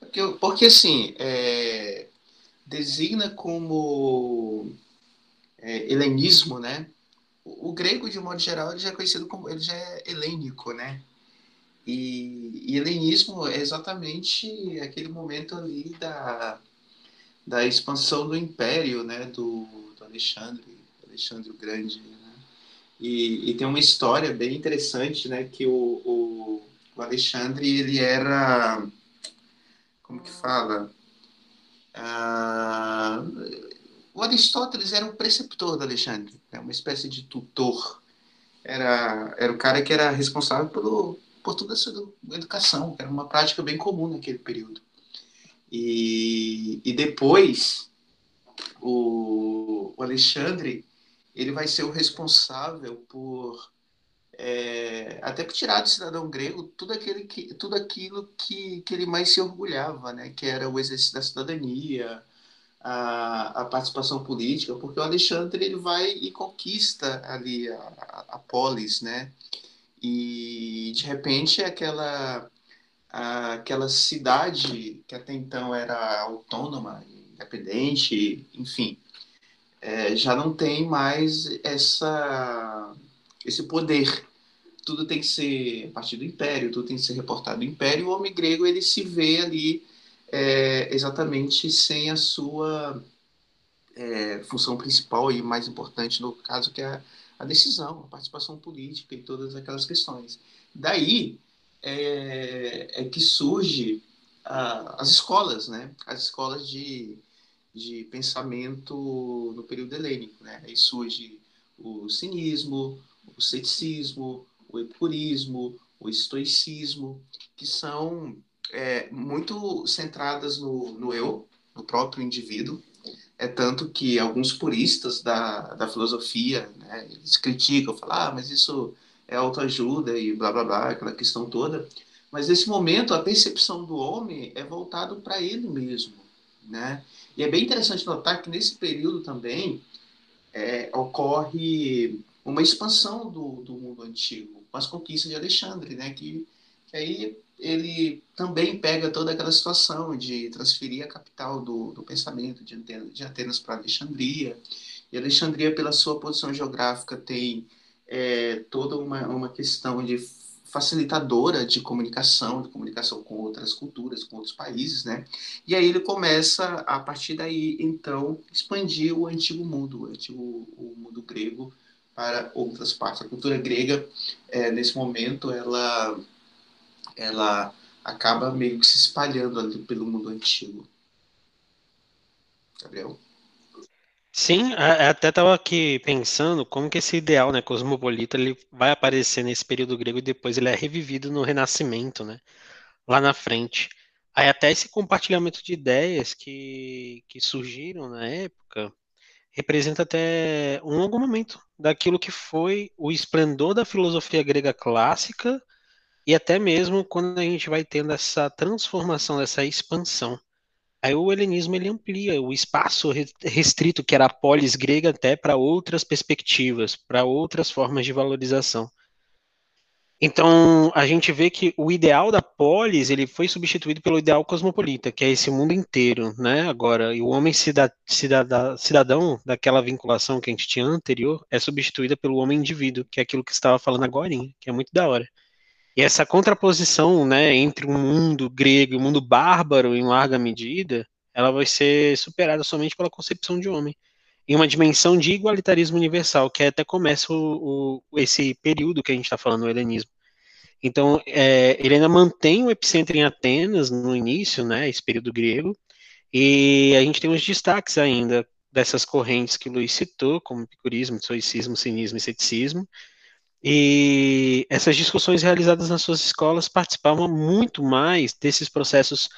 Porque, porque assim, é, designa como é, helenismo, né? O, o, grego, de modo geral, ele já é conhecido como, ele já é helênico, né? E, e helenismo é exatamente aquele momento ali da, da expansão do império, né? Do, do Alexandre, Alexandre o Grande, né? E, e, tem uma história bem interessante, né? Que o, o, o Alexandre, ele era como que fala? Ah, o Aristóteles era um preceptor do Alexandre, né? uma espécie de tutor. Era, era o cara que era responsável pelo, por toda essa educação, era uma prática bem comum naquele período. E, e depois, o, o Alexandre ele vai ser o responsável por é, até tirar do cidadão grego tudo, aquele que, tudo aquilo que, que ele mais se orgulhava, né? que era o exercício da cidadania, a, a participação política, porque o Alexandre ele vai e conquista ali a, a, a polis, né? e de repente aquela, aquela cidade que até então era autônoma, independente, enfim, é, já não tem mais essa, esse poder tudo tem que ser a partir do império, tudo tem que ser reportado do império, o homem grego ele se vê ali é, exatamente sem a sua é, função principal e mais importante no caso, que é a decisão, a participação política e todas aquelas questões. Daí é, é que surge a, as escolas, né? As escolas de, de pensamento no período helênico, né? Aí surge o cinismo, o ceticismo, o epicurismo, o estoicismo, que são é, muito centradas no, no eu, no próprio indivíduo. É tanto que alguns puristas da, da filosofia, né, eles criticam, falam, ah, mas isso é autoajuda e blá, blá, blá, aquela questão toda. Mas nesse momento, a percepção do homem é voltado para ele mesmo, né? E é bem interessante notar que nesse período também é, ocorre uma expansão do, do mundo antigo com as conquistas de Alexandre, né? Que, que aí ele também pega toda aquela situação de transferir a capital do, do pensamento de Atenas, de Atenas para Alexandria. E Alexandria, pela sua posição geográfica, tem é, toda uma, uma questão de facilitadora de comunicação, de comunicação com outras culturas, com outros países, né? E aí ele começa, a partir daí, então, expandir o antigo mundo, o antigo o mundo grego, para outras partes. A cultura grega, é, nesse momento, ela, ela acaba meio que se espalhando ali pelo mundo antigo. Gabriel? Sim, até estava aqui pensando como que esse ideal, né, cosmopolita, ele vai aparecer nesse período grego e depois ele é revivido no Renascimento, né, lá na frente. Aí até esse compartilhamento de ideias que, que surgiram na época, representa até um longo momento daquilo que foi o esplendor da filosofia grega clássica e até mesmo quando a gente vai tendo essa transformação, essa expansão. Aí o helenismo ele amplia o espaço restrito que era a polis grega até para outras perspectivas, para outras formas de valorização. Então, a gente vê que o ideal da polis, ele foi substituído pelo ideal cosmopolita, que é esse mundo inteiro, né? Agora, e o homem cidadão daquela vinculação que a gente tinha anterior é substituída pelo homem indivíduo, que é aquilo que estava falando agora, que é muito da hora. E essa contraposição, né, entre o mundo grego e o mundo bárbaro, em larga medida, ela vai ser superada somente pela concepção de homem em uma dimensão de igualitarismo universal, que até começa o, o, esse período que a gente está falando, o helenismo. Então, é, ele ainda mantém o epicentro em Atenas no início, né, esse período grego, e a gente tem uns destaques ainda dessas correntes que o Luiz citou, como epicurismo, estoicismo, cinismo e ceticismo, e essas discussões realizadas nas suas escolas participavam muito mais desses processos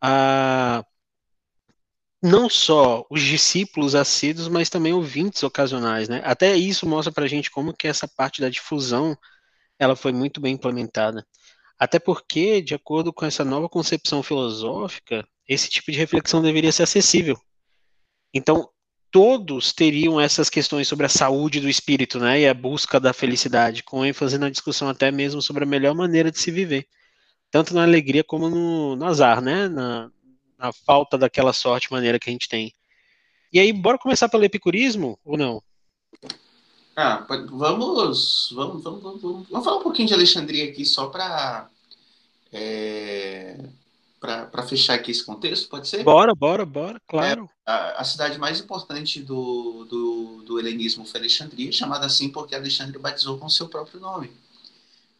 ah, não só os discípulos assíduos, mas também ouvintes ocasionais, né? Até isso mostra para a gente como que essa parte da difusão ela foi muito bem implementada. Até porque, de acordo com essa nova concepção filosófica, esse tipo de reflexão deveria ser acessível. Então, todos teriam essas questões sobre a saúde do espírito, né, e a busca da felicidade, com ênfase na discussão até mesmo sobre a melhor maneira de se viver tanto na alegria como no, no azar, né? Na, na, falta daquela sorte maneira que a gente tem. E aí, bora começar pelo epicurismo ou não? Ah, vamos, vamos, vamos, vamos, vamos falar um pouquinho de Alexandria aqui só para é, para fechar aqui esse contexto, pode ser? Bora, bora, bora, claro. É, a, a, cidade mais importante do, do, do helenismo foi Alexandria, chamada assim porque Alexandre batizou com seu próprio nome.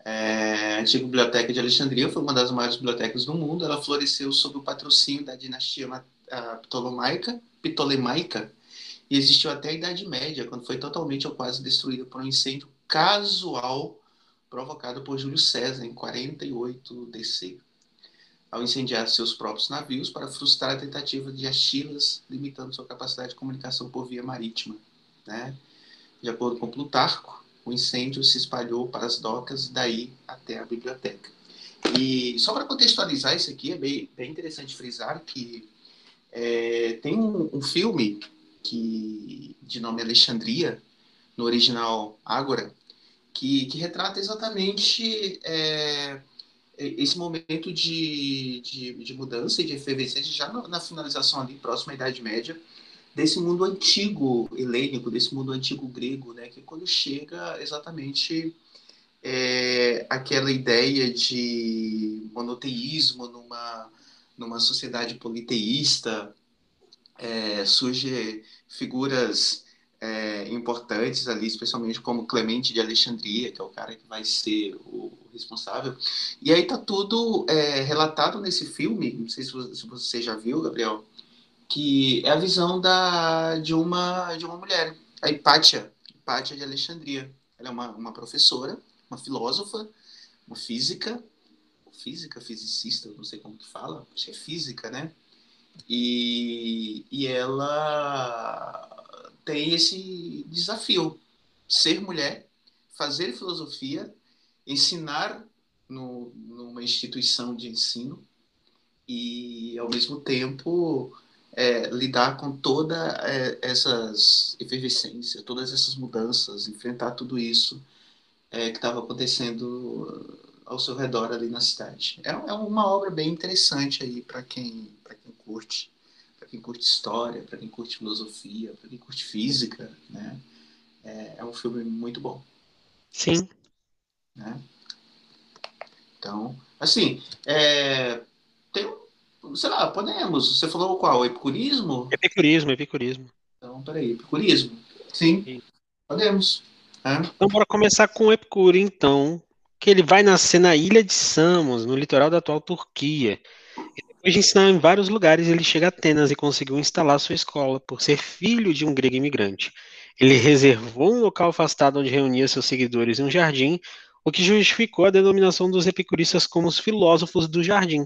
É, a antiga biblioteca de Alexandria foi uma das maiores bibliotecas do mundo. Ela floresceu sob o patrocínio da dinastia Ptolomaica, Ptolemaica existiu até a Idade Média, quando foi totalmente ou quase destruída por um incêndio casual provocado por Júlio César em 48 DC, ao incendiar seus próprios navios para frustrar a tentativa de Achilas, limitando sua capacidade de comunicação por via marítima. Né? De acordo com Plutarco, o incêndio se espalhou para as docas e daí até a biblioteca. E só para contextualizar isso aqui, é bem, bem interessante frisar que é, tem um, um, filme que de nome Alexandria, no original Ágora, que, que retrata exatamente é, esse momento de, de, de, mudança e de efervescência já na, na finalização ali, próxima à Idade Média, desse mundo antigo helênico, desse mundo antigo grego, né? Que quando chega exatamente é, aquela ideia de monoteísmo numa, numa sociedade politeísta, é, surge figuras é, importantes ali, especialmente como Clemente de Alexandria, que é o cara que vai ser o responsável. E aí tá tudo é, relatado nesse filme, não sei se você já viu, Gabriel, que é a visão da, de, uma, de uma mulher, a Hipátia, Hipátia de Alexandria. Ela é uma, uma professora, uma filósofa, uma física, física, fisicista, não sei como que fala, acho que é física, né? E, e ela tem esse desafio, ser mulher, fazer filosofia, ensinar no, numa instituição de ensino e, ao mesmo tempo, é, lidar com toda é, essas efervescências, todas essas mudanças, enfrentar tudo isso é, que estava acontecendo ao seu redor ali na cidade. É, é uma obra bem interessante aí para quem curte, para quem curte história, para quem curte filosofia, para quem curte física, né? É, é, um filme muito bom. Sim. Né? Então, assim, é, tem sei lá, podemos. Você falou qual? Epicurismo? Epicurismo, epicurismo. Então, peraí, epicurismo. Sim, Sim. podemos. É. Então, bora começar com o Epicuro, então. Que ele vai nascer na ilha de Samos, no litoral da atual Turquia. Depois de ensinar em vários lugares, ele chega a Atenas e conseguiu instalar sua escola, por ser filho de um grego imigrante. Ele reservou um local afastado onde reunia seus seguidores em um jardim, o que justificou a denominação dos epicuristas como os filósofos do jardim,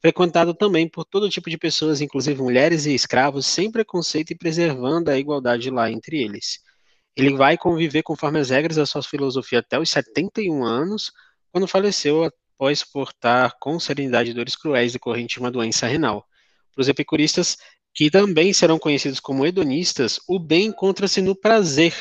frequentado também por todo tipo de pessoas, inclusive mulheres e escravos, sem preconceito e preservando a igualdade lá entre eles. Ele vai conviver conforme as regras da sua filosofia até os 71 anos, quando faleceu após suportar com serenidade dores cruéis decorrentes de uma doença renal. Para os epicuristas, que também serão conhecidos como hedonistas, o bem encontra-se no prazer.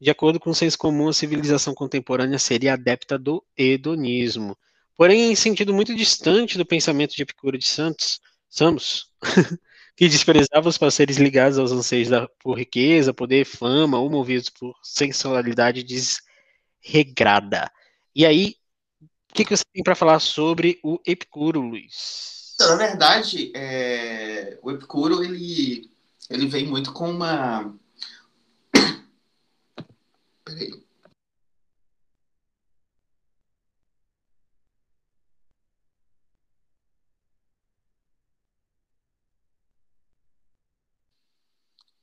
De acordo com o senso comum, a civilização contemporânea seria adepta do hedonismo porém em sentido muito distante do pensamento de Epicuro de Santos, Samos, que desprezava os parceiros ligados aos anseios da, por riqueza, poder, fama, ou movidos por sensualidade desregrada. E aí, que, que você tem para falar sobre o Epicuro, Luiz? Então, na verdade, é, o Epicuro ele, ele vem muito com uma. Peraí.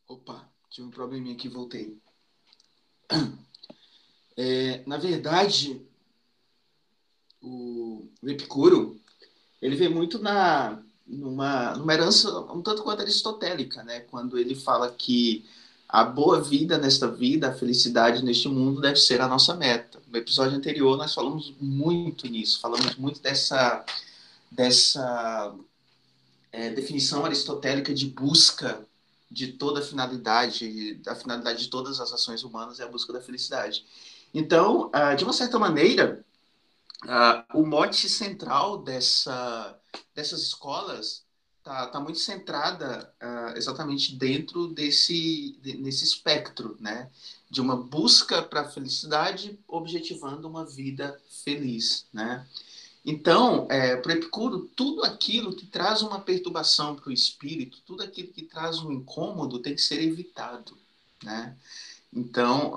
Opa, tive um probleminha aqui, voltei. É, na verdade, o, o, Epicuro, ele vem muito na numa, numa herança um tanto quanto aristotélica, né? Quando ele fala que a boa vida nesta vida, a felicidade neste mundo deve ser a nossa meta. No episódio anterior nós falamos muito nisso, falamos muito dessa dessa é, definição aristotélica de busca de toda a finalidade, a finalidade de todas as ações humanas é a busca da felicidade. Então, ah, de uma certa maneira, uh, o mote central dessa, dessas escolas está tá muito centrada uh, exatamente dentro desse de, nesse espectro, né? De uma busca para a felicidade, objetivando uma vida feliz, né? Então, é, para Epicuro, tudo aquilo que traz uma perturbação para o espírito, tudo aquilo que traz um incômodo tem que ser evitado, né? Então,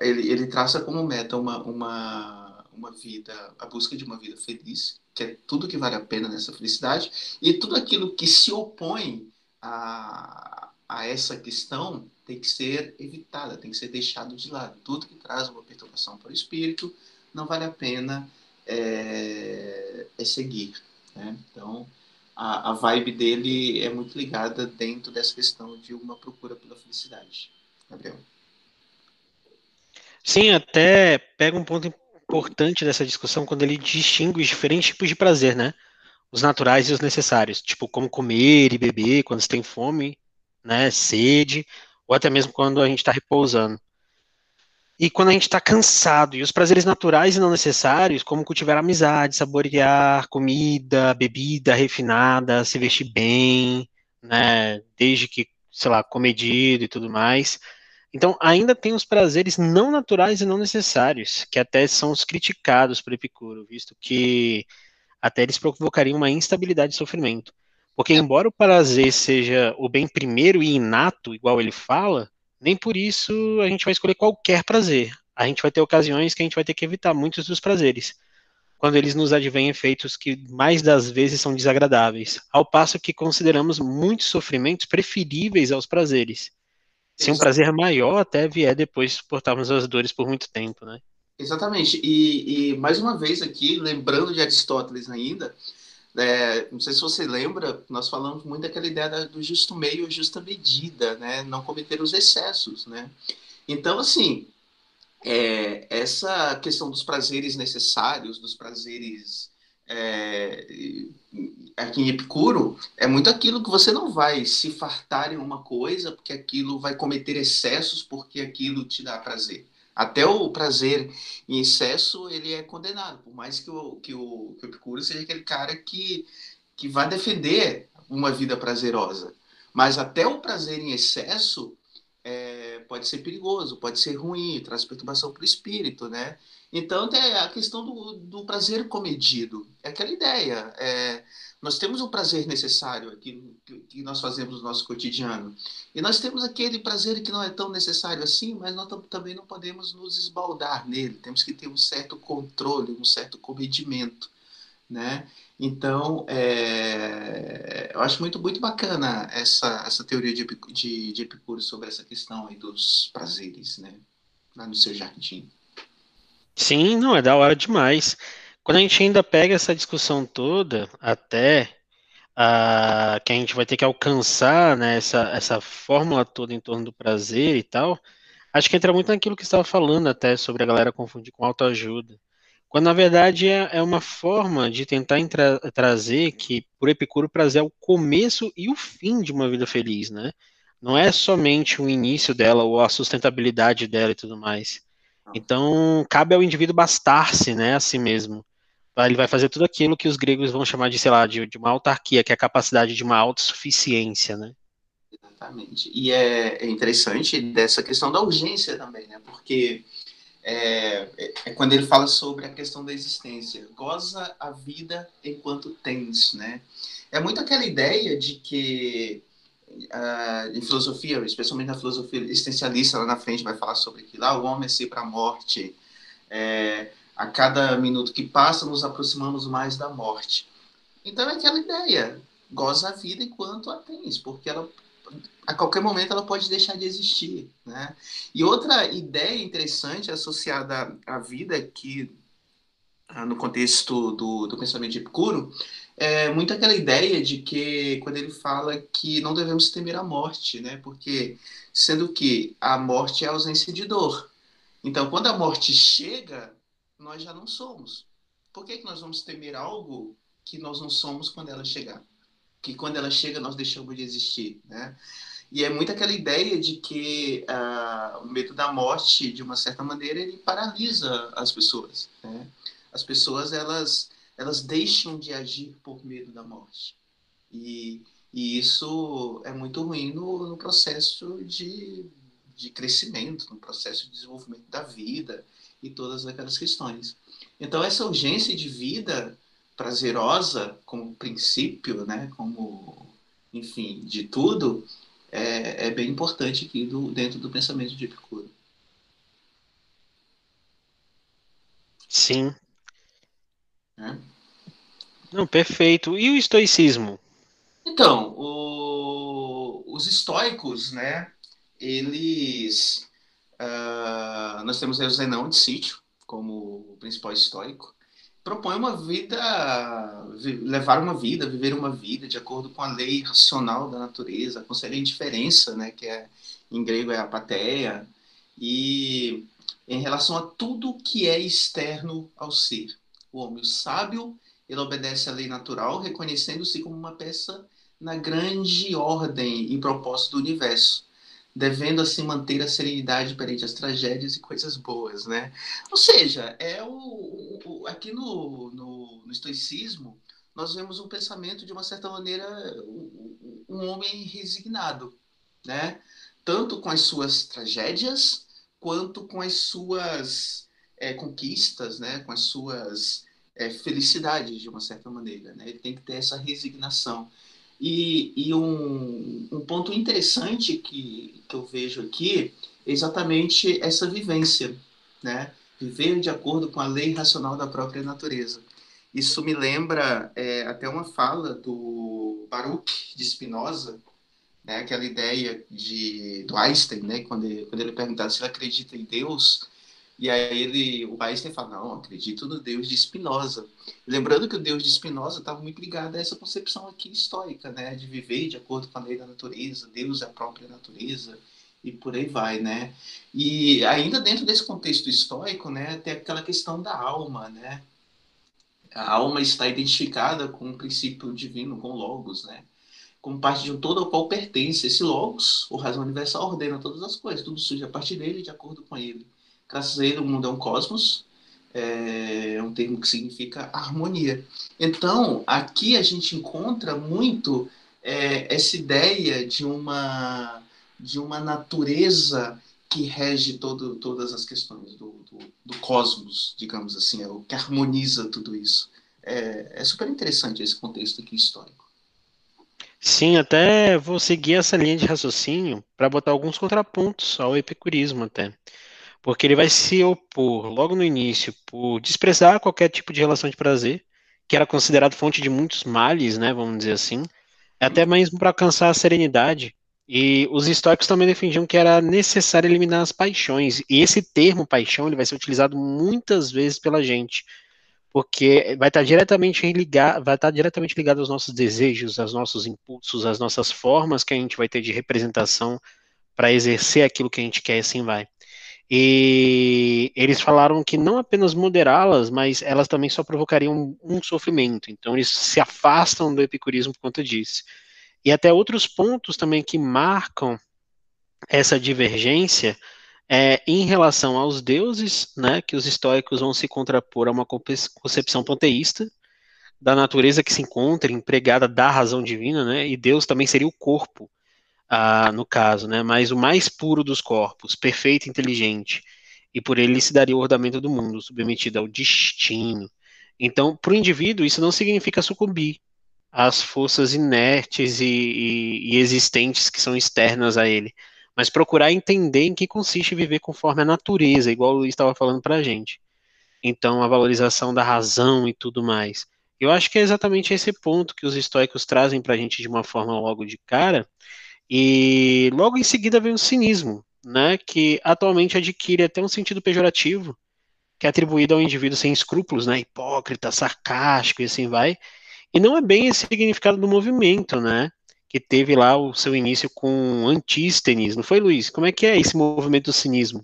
ele, ele traça como meta uma, uma, uma vida, a busca de uma vida feliz, que é tudo que vale a pena nessa felicidade, e tudo aquilo que se opõe a, a essa questão tem que ser evitada, tem que ser deixado de lado. Tudo que traz uma perturbação para o espírito não vale a pena é, é seguir. Né? Então, a, a vibe dele é muito ligada dentro dessa questão de uma procura pela felicidade. Gabriel. Sim, até pega um ponto importante dessa discussão quando ele distingue os diferentes tipos de prazer, né? Os naturais e os necessários, tipo como comer e beber quando você tem fome, né, sede, ou até mesmo quando a gente está repousando. E quando a gente está cansado, e os prazeres naturais e não necessários, como cultivar amizade, saborear comida, bebida refinada, se vestir bem, né, desde que, sei lá, comedido e tudo mais, então, ainda tem os prazeres não naturais e não necessários, que até são os criticados por Epicuro, visto que até eles provocariam uma instabilidade e sofrimento. Porque, embora o prazer seja o bem primeiro e inato, igual ele fala, nem por isso a gente vai escolher qualquer prazer. A gente vai ter ocasiões que a gente vai ter que evitar muitos dos prazeres, quando eles nos advêm efeitos que mais das vezes são desagradáveis, ao passo que consideramos muitos sofrimentos preferíveis aos prazeres. Se um prazer maior até vier depois suportarmos as dores por muito tempo, né? Exatamente. E, e mais uma vez aqui, lembrando de Aristóteles ainda, é, não sei se você lembra, nós falamos muito daquela ideia do justo meio, justa medida, né? Não cometer os excessos, né? Então, assim, é, essa questão dos prazeres necessários, dos prazeres é, aqui em Epicuro, é muito aquilo que você não vai se fartar em uma coisa, porque aquilo vai cometer excessos, porque aquilo te dá prazer. Até o prazer em excesso, ele é condenado, por mais que o, que o, que o Epicuro seja aquele cara que, que vai defender uma vida prazerosa. Mas até o prazer em excesso pode ser perigoso, pode ser ruim, traz perturbação para o espírito, né? Então, tem a questão do, do prazer comedido. É aquela ideia. É, nós temos um prazer necessário aqui que, que nós fazemos no nosso cotidiano. E nós temos aquele prazer que não é tão necessário assim, mas nós também não podemos nos esbaldar nele. Temos que ter um certo controle, um certo comedimento. Né? Então, é, eu acho muito, muito bacana essa, essa teoria de, de, de Epicuro sobre essa questão aí dos prazeres, né? lá no seu jardim. Sim, não, é da hora demais. Quando a gente ainda pega essa discussão toda, até a, que a gente vai ter que alcançar né, essa, essa fórmula toda em torno do prazer e tal, acho que entra muito naquilo que você estava falando até sobre a galera confundir com autoajuda. Quando na verdade é, é uma forma de tentar entra, trazer que, por Epicuro, o prazer é o começo e o fim de uma vida feliz, né? Não é somente o início dela ou a sustentabilidade dela e tudo mais. Então, cabe ao indivíduo bastar-se, né, a si mesmo. Ele vai fazer tudo aquilo que os gregos vão chamar de, sei lá, de, de uma autarquia, que é a capacidade de uma autossuficiência, né? Exatamente. E é, é interessante dessa questão da urgência também, né? Porque é, é, quando ele fala sobre a questão da existência. Goza a vida enquanto tens, né? É muito aquela ideia de que uh, em filosofia, especialmente na filosofia existencialista, lá na frente vai falar sobre que lá o homem é sempre para a morte. É, a cada minuto que passa, nos aproximamos mais da morte. Então é aquela ideia, goza a vida enquanto a tens, porque ela a qualquer momento ela pode deixar de existir, né? E outra ideia interessante associada à vida que ah, no contexto do, do pensamento de Epicuro é muito aquela ideia de que quando ele fala que não devemos temer a morte, né? Porque sendo que a morte é a ausência de dor. Então, quando a morte chega, nós já não somos. Por que, que nós vamos temer algo que nós não somos quando ela chegar? Que quando ela chega, nós deixamos de existir, né? E é muito aquela ideia de que uh, o medo da morte, de uma certa maneira, ele paralisa as pessoas, né? As pessoas elas elas deixam de agir por medo da morte. E, e isso é muito ruim no, no processo de, de crescimento, no processo de desenvolvimento da vida e todas aquelas questões. Então, essa urgência de vida prazerosa como princípio, né, como, enfim, de tudo, é, é bem importante aqui do, dentro do pensamento de Epicuro. Sim. É? Não, perfeito. E o estoicismo? Então, o, os estoicos, né, eles... Uh, nós temos o Zenão de Sítio como o principal estoico, propõe uma vida, levar uma vida, viver uma vida de acordo com a lei racional da natureza, aconselha a indiferença, né, que é, em grego é apatheia, e em relação a tudo que é externo ao ser. O homem sábio, ele obedece à lei natural, reconhecendo-se como uma peça na grande ordem e propósito do universo devendo assim manter a serenidade perante as tragédias e coisas boas, né? Ou seja, é o, o aqui no, no, no, estoicismo nós vemos um pensamento de uma certa maneira um homem resignado, né? Tanto com as suas tragédias quanto com as suas é, conquistas, né? Com as suas é, felicidades de uma certa maneira, né? Ele tem que ter essa resignação. E, e um, um, ponto interessante que, que eu vejo aqui é exatamente essa vivência, né? Viver de acordo com a lei racional da própria natureza. Isso me lembra é, até uma fala do Baruch de Spinoza, né? aquela ideia de, do Einstein, né? quando, ele, quando ele perguntava se ele acredita em Deus, e aí ele, o Einstein fala, não, acredito no Deus de Spinoza. Lembrando que o Deus de Spinoza estava muito ligado a essa concepção aqui histórica, né, de viver de acordo com a lei da natureza, Deus é a própria natureza e por aí vai, né? E ainda dentro desse contexto histórico, né, tem aquela questão da alma, né? A alma está identificada com o princípio divino, com logos, né? Como parte de um todo ao qual pertence esse logos, o razão universal ordena todas as coisas, tudo surge a partir dele de acordo com ele. Ele, o mundo é um cosmos, é um termo que significa harmonia. Então, aqui a gente encontra muito é, essa ideia de uma, de uma natureza que rege todo, todas as questões do, do, do, cosmos, digamos assim, é o que harmoniza tudo isso. É, é super interessante esse contexto aqui histórico. Sim, até vou seguir essa linha de raciocínio para botar alguns contrapontos ao epicurismo até porque ele vai se opor logo no início por desprezar qualquer tipo de relação de prazer, que era considerado fonte de muitos males, né, vamos dizer assim, até mesmo para alcançar a serenidade. E os históricos também defendiam que era necessário eliminar as paixões. E esse termo paixão ele vai ser utilizado muitas vezes pela gente, porque vai estar diretamente ligado, vai estar diretamente ligado aos nossos desejos, aos nossos impulsos, às nossas formas que a gente vai ter de representação para exercer aquilo que a gente quer, assim vai. E eles falaram que não apenas moderá-las, mas elas também só provocariam um, sofrimento. Então eles se afastam do epicurismo por conta disso. E até outros pontos também que marcam essa divergência é, em relação aos deuses, né, que os estoicos vão se contrapor a uma concepção panteísta da natureza que se encontra empregada da razão divina, né, e Deus também seria o corpo ah, no caso, né? Mas o mais puro dos corpos, perfeito e inteligente, e por ele se daria o ordenamento do mundo, submetido ao destino. Então, para o indivíduo, isso não significa sucumbir às forças inertes e, e, e existentes que são externas a ele, mas procurar entender em que consiste viver conforme a natureza, igual o Luiz estava falando para a gente. Então, a valorização da razão e tudo mais. Eu acho que é exatamente esse ponto que os estoicos trazem para a gente de uma forma logo de cara, e logo em seguida vem o cinismo, né, que atualmente adquire até um sentido pejorativo, que é atribuído ao indivíduo sem escrúpulos, né, hipócrita, sarcástico e assim vai. E não é bem esse significado do movimento, né, que teve lá o seu início com Antístenes, não foi, Luiz? Como é que é esse movimento do cinismo?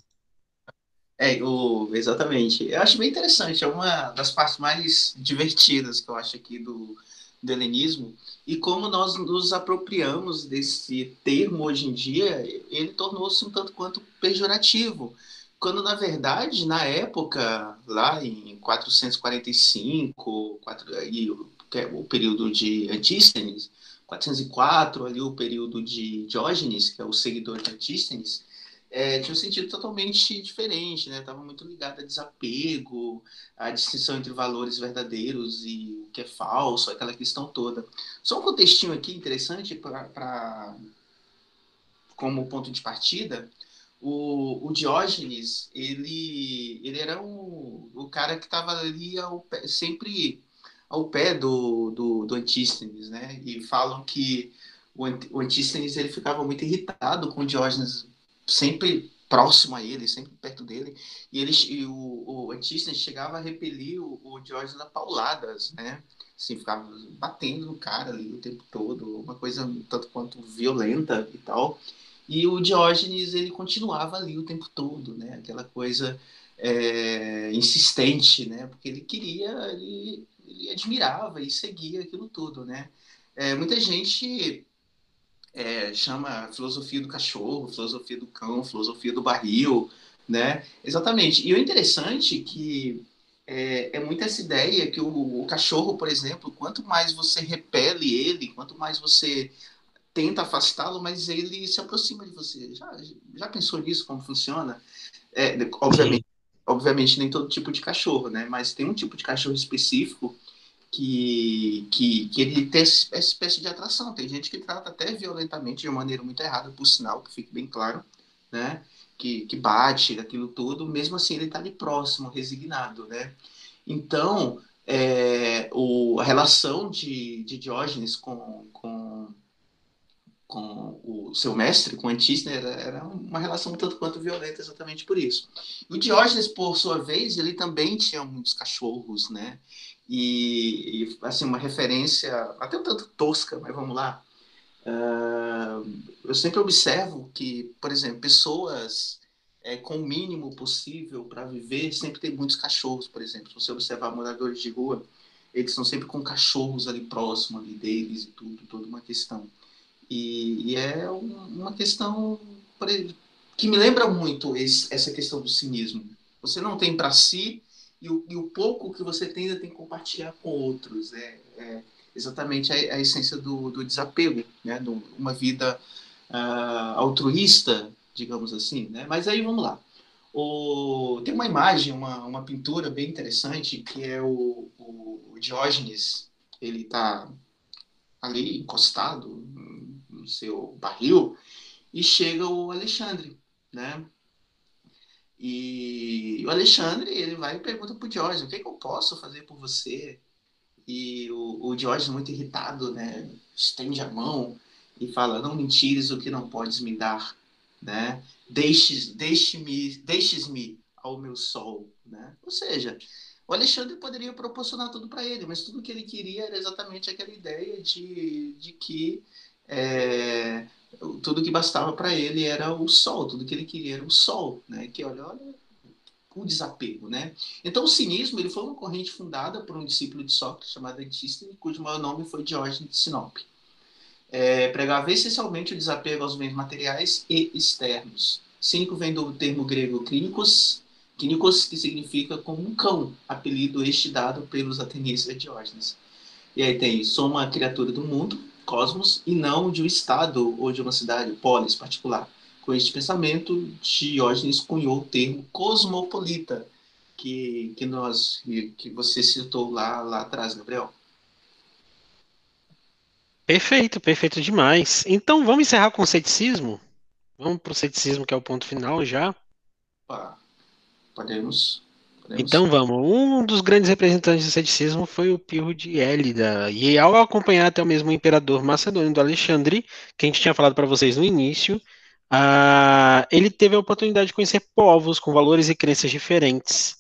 É, o, exatamente. Eu acho bem interessante, é uma das partes mais divertidas que eu acho aqui do, do helenismo, e como nós nos apropriamos desse termo hoje em dia, ele tornou-se um tanto quanto pejorativo, quando na verdade, na época, lá em 445, 4, aí, que é o período de Antístenes, 404, ali o período de Diógenes, que é o seguidor de Antístenes, é, tinha um sentido totalmente diferente, né? Estava muito ligado a desapego, a distinção entre valores verdadeiros e o que é falso, aquela questão toda. Só um contextinho aqui interessante para como ponto de partida. O, o, Diógenes, ele, ele era o, o cara que estava ali ao sempre ao pé do, do, do Antístenes, né? E falam que o, Antístenes ele ficava muito irritado com o Diógenes sempre próximo a ele, sempre perto dele, e, ele, e o, o chegava a repelir o, o a pauladas, né? Assim, ficava batendo no cara ali o tempo todo, uma coisa tanto quanto violenta e tal. E o Diógenes, ele continuava ali o tempo todo, né? Aquela coisa é, insistente, né? Porque ele queria, ele, ele admirava e seguia aquilo tudo, né? É, muita gente é, chama filosofia do cachorro, filosofia do cão, filosofia do barril, né? Exatamente. E o interessante é que é, é muito essa ideia que o, o, cachorro, por exemplo, quanto mais você repele ele, quanto mais você tenta afastá-lo, mais ele se aproxima de você. Já, já pensou nisso, como funciona? É, obviamente, obviamente, nem todo tipo de cachorro, né? Mas tem um tipo de cachorro específico que, que, que ele tem essa espécie de atração. Tem gente que trata até violentamente de uma maneira muito errada, por sinal, que fique bem claro, né? Que, que bate, aquilo tudo, mesmo assim ele está ali próximo, resignado, né? Então, é, o, a relação de, de Diógenes com, com, com o seu mestre, com Antístenes, era, era uma relação tanto quanto violenta exatamente por isso. O Diógenes, por sua vez, ele também tinha muitos cachorros, né? E, e, assim uma referência até um tanto tosca, mas vamos lá. Uh, eu sempre observo que, por exemplo, pessoas é, com o mínimo possível para viver sempre tem muitos cachorros, por exemplo. Se você observar moradores de rua, eles estão sempre com cachorros ali próximo ali deles e tudo, toda uma questão. E, e é uma questão que me lembra muito esse, essa questão do cinismo. Você não tem para si e o, e o pouco que você tem, tem que compartilhar com outros. É, é exatamente a, a, essência do, do desapego, né? Do, uma vida uh, altruísta, digamos assim. Né? Mas aí vamos lá. O, tem uma imagem, uma, uma pintura bem interessante, que é o, o Diógenes, ele está ali encostado no seu barril, e chega o Alexandre, né? E o Alexandre, ele vai e pergunta pro Diógenes, o que, é que eu posso fazer por você? E o, o Diógenes, muito irritado, né, estende a mão e fala, não mentires o que não podes me dar, né? Deixes, deixe-me, deixes-me ao meu sol, né? Ou seja, o Alexandre poderia proporcionar tudo para ele, mas tudo que ele queria era exatamente aquela ideia de, de que é, tudo que bastava para ele era o sol, tudo que ele queria era o sol, né? Que olha, olha o desapego, né? Então o cinismo ele foi uma corrente fundada por um discípulo de Sócrates chamado Antístenes, cujo maior nome foi Diógenes de Sinope. É, pregava essencialmente o desapego aos bens materiais e externos. Cínico vem do termo grego clínicos, clínicos que significa como um cão, apelido este dado pelos atenienses a Diógenes. E aí tem, sou uma criatura do mundo, cosmos e não de um estado ou de uma cidade, polis particular. Com este pensamento, Diógenes cunhou o termo cosmopolita, que, que, nós, que você citou lá, lá atrás, Gabriel. Perfeito, perfeito demais. Então vamos encerrar com o ceticismo? Vamos para o ceticismo, que é o ponto final já? podemos. Então vamos. Um dos grandes representantes do ceticismo foi o Pirro de Élida. E ao acompanhar até o mesmo imperador macedônio do Alexandre, que a gente tinha falado para vocês no início, uh, ele teve a oportunidade de conhecer povos com valores e crenças diferentes.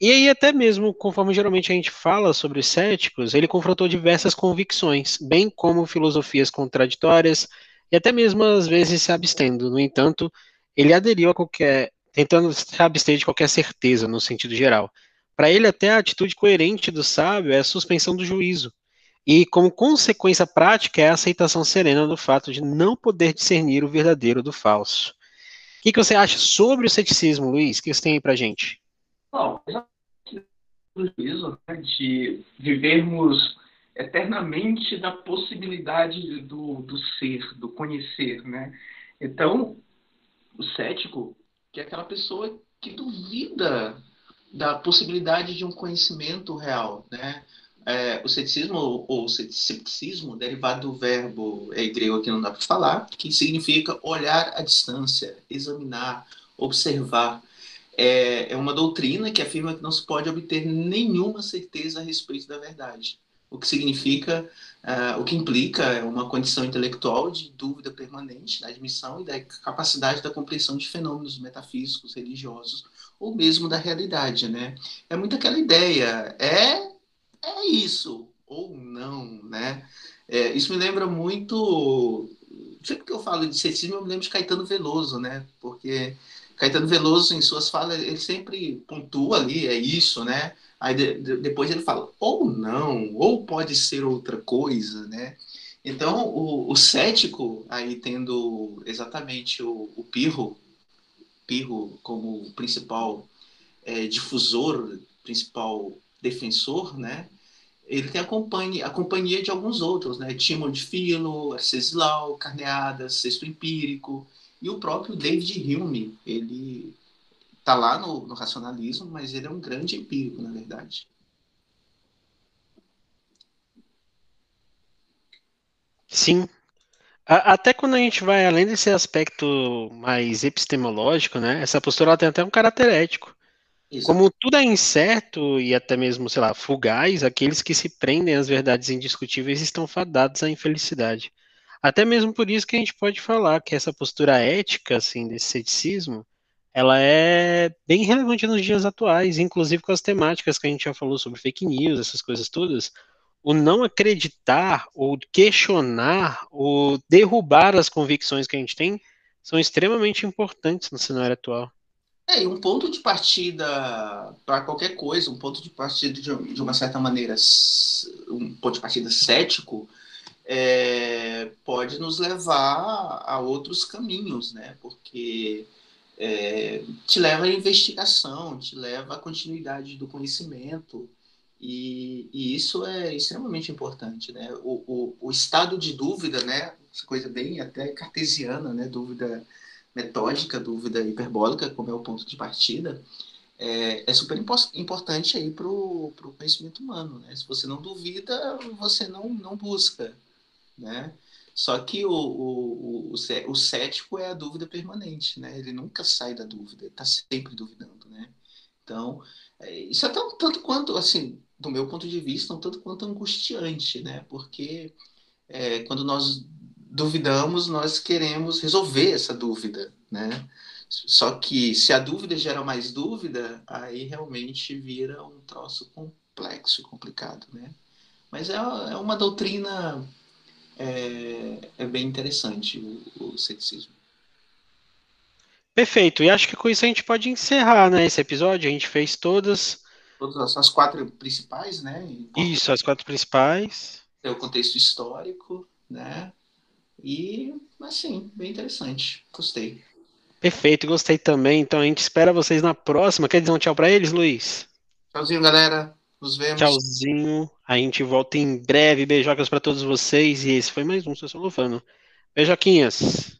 E aí, até mesmo, conforme geralmente a gente fala sobre os céticos, ele confrontou diversas convicções, bem como filosofias contraditórias, e até mesmo às vezes se abstendo. No entanto, ele aderiu a qualquer tentando se abster de qualquer certeza no sentido geral. Para ele, até a atitude coerente do sábio é a suspensão do juízo. E, como consequência prática, é a aceitação serena do fato de não poder discernir o verdadeiro do falso. que, que você acha sobre o ceticismo, Luiz? O que você tem aí pra gente? Bom, juízo né, de vivermos eternamente da possibilidade do, do ser, do conhecer, né? Então, o cético, que é aquela pessoa que duvida da possibilidade de um conhecimento real, né? É, o ceticismo ou cepticismo, derivado do verbo é grego que não dá para falar, que significa olhar à distância, examinar, observar. É, é uma doutrina que afirma que não se pode obter nenhuma certeza a respeito da verdade o que significa, uh, o que implica uma condição intelectual de dúvida permanente da admissão e da capacidade da compreensão de fenômenos metafísicos, religiosos ou mesmo da realidade, né? É muito aquela ideia, é é isso ou não, né? É, isso me lembra muito, sempre que eu falo de ceticismo, eu me lembro de Caetano Veloso, né? Porque Caetano Veloso, em suas falas, ele sempre pontua ali, é isso, né? Aí de, de, depois ele fala, ou não, ou pode ser outra coisa, né? Então, o, o cético, aí tendo exatamente o, o Pirro, Pirro como principal é, difusor, principal defensor, né? Ele tem a companhia, a companhia de alguns outros, né? Timon de Filo, Arceslau, Carneadas, Sexto Empírico, e o próprio David Hume, ele está lá no, no, racionalismo, mas ele é um grande empírico, na verdade. Sim. até quando a gente vai além desse aspecto mais epistemológico, né? Essa postura tem até um caráter ético. Como tudo é incerto e até mesmo, sei lá, fugaz, aqueles que se prendem às verdades indiscutíveis estão fadados à infelicidade. Até mesmo por isso que a gente pode falar que essa postura ética, assim, desse ceticismo, ela é bem relevante nos dias atuais, inclusive com as temáticas que a gente já falou sobre fake news, essas coisas todas. O não acreditar, ou questionar, ou derrubar as convicções que a gente tem são extremamente importantes no cenário atual. É, e um ponto de partida para qualquer coisa, um ponto de partida de, de, uma certa maneira, um ponto de partida cético, é, pode nos levar a outros caminhos, né? Porque é, te leva à investigação, te leva à continuidade do conhecimento, e, e isso é extremamente importante, né? O, o, o, estado de dúvida, né? Essa coisa bem até cartesiana, né? Dúvida metódica, dúvida hiperbólica, como é o ponto de partida, é, é super importante aí para o conhecimento humano, né? Se você não duvida, você não, não busca, né? Só que o, o, o, o cético é a dúvida permanente, né? Ele nunca sai da dúvida, está sempre duvidando, né? Então, é, isso é tão, tanto quanto, assim, do meu ponto de vista, um tanto quanto angustiante, né? Porque é, quando nós duvidamos, nós queremos resolver essa dúvida, né? Só que se a dúvida gera mais dúvida, aí realmente vira um troço complexo e complicado, né? Mas é, é uma doutrina é, é bem interessante o, o ceticismo. Perfeito. E acho que com isso a gente pode encerrar, né, esse episódio. A gente fez todas. Todas as quatro principais, né? Isso, as quatro principais. É o contexto histórico, né? E, assim, bem interessante. Gostei. Perfeito, gostei também. Então a gente espera vocês na próxima. Quer dizer um tchau para eles, Luiz? Tchauzinho, galera. Nos vemos. Tchauzinho. A gente volta em breve. Beijocas para todos vocês. E esse foi mais um Sessão Lufano. Beijoquinhas.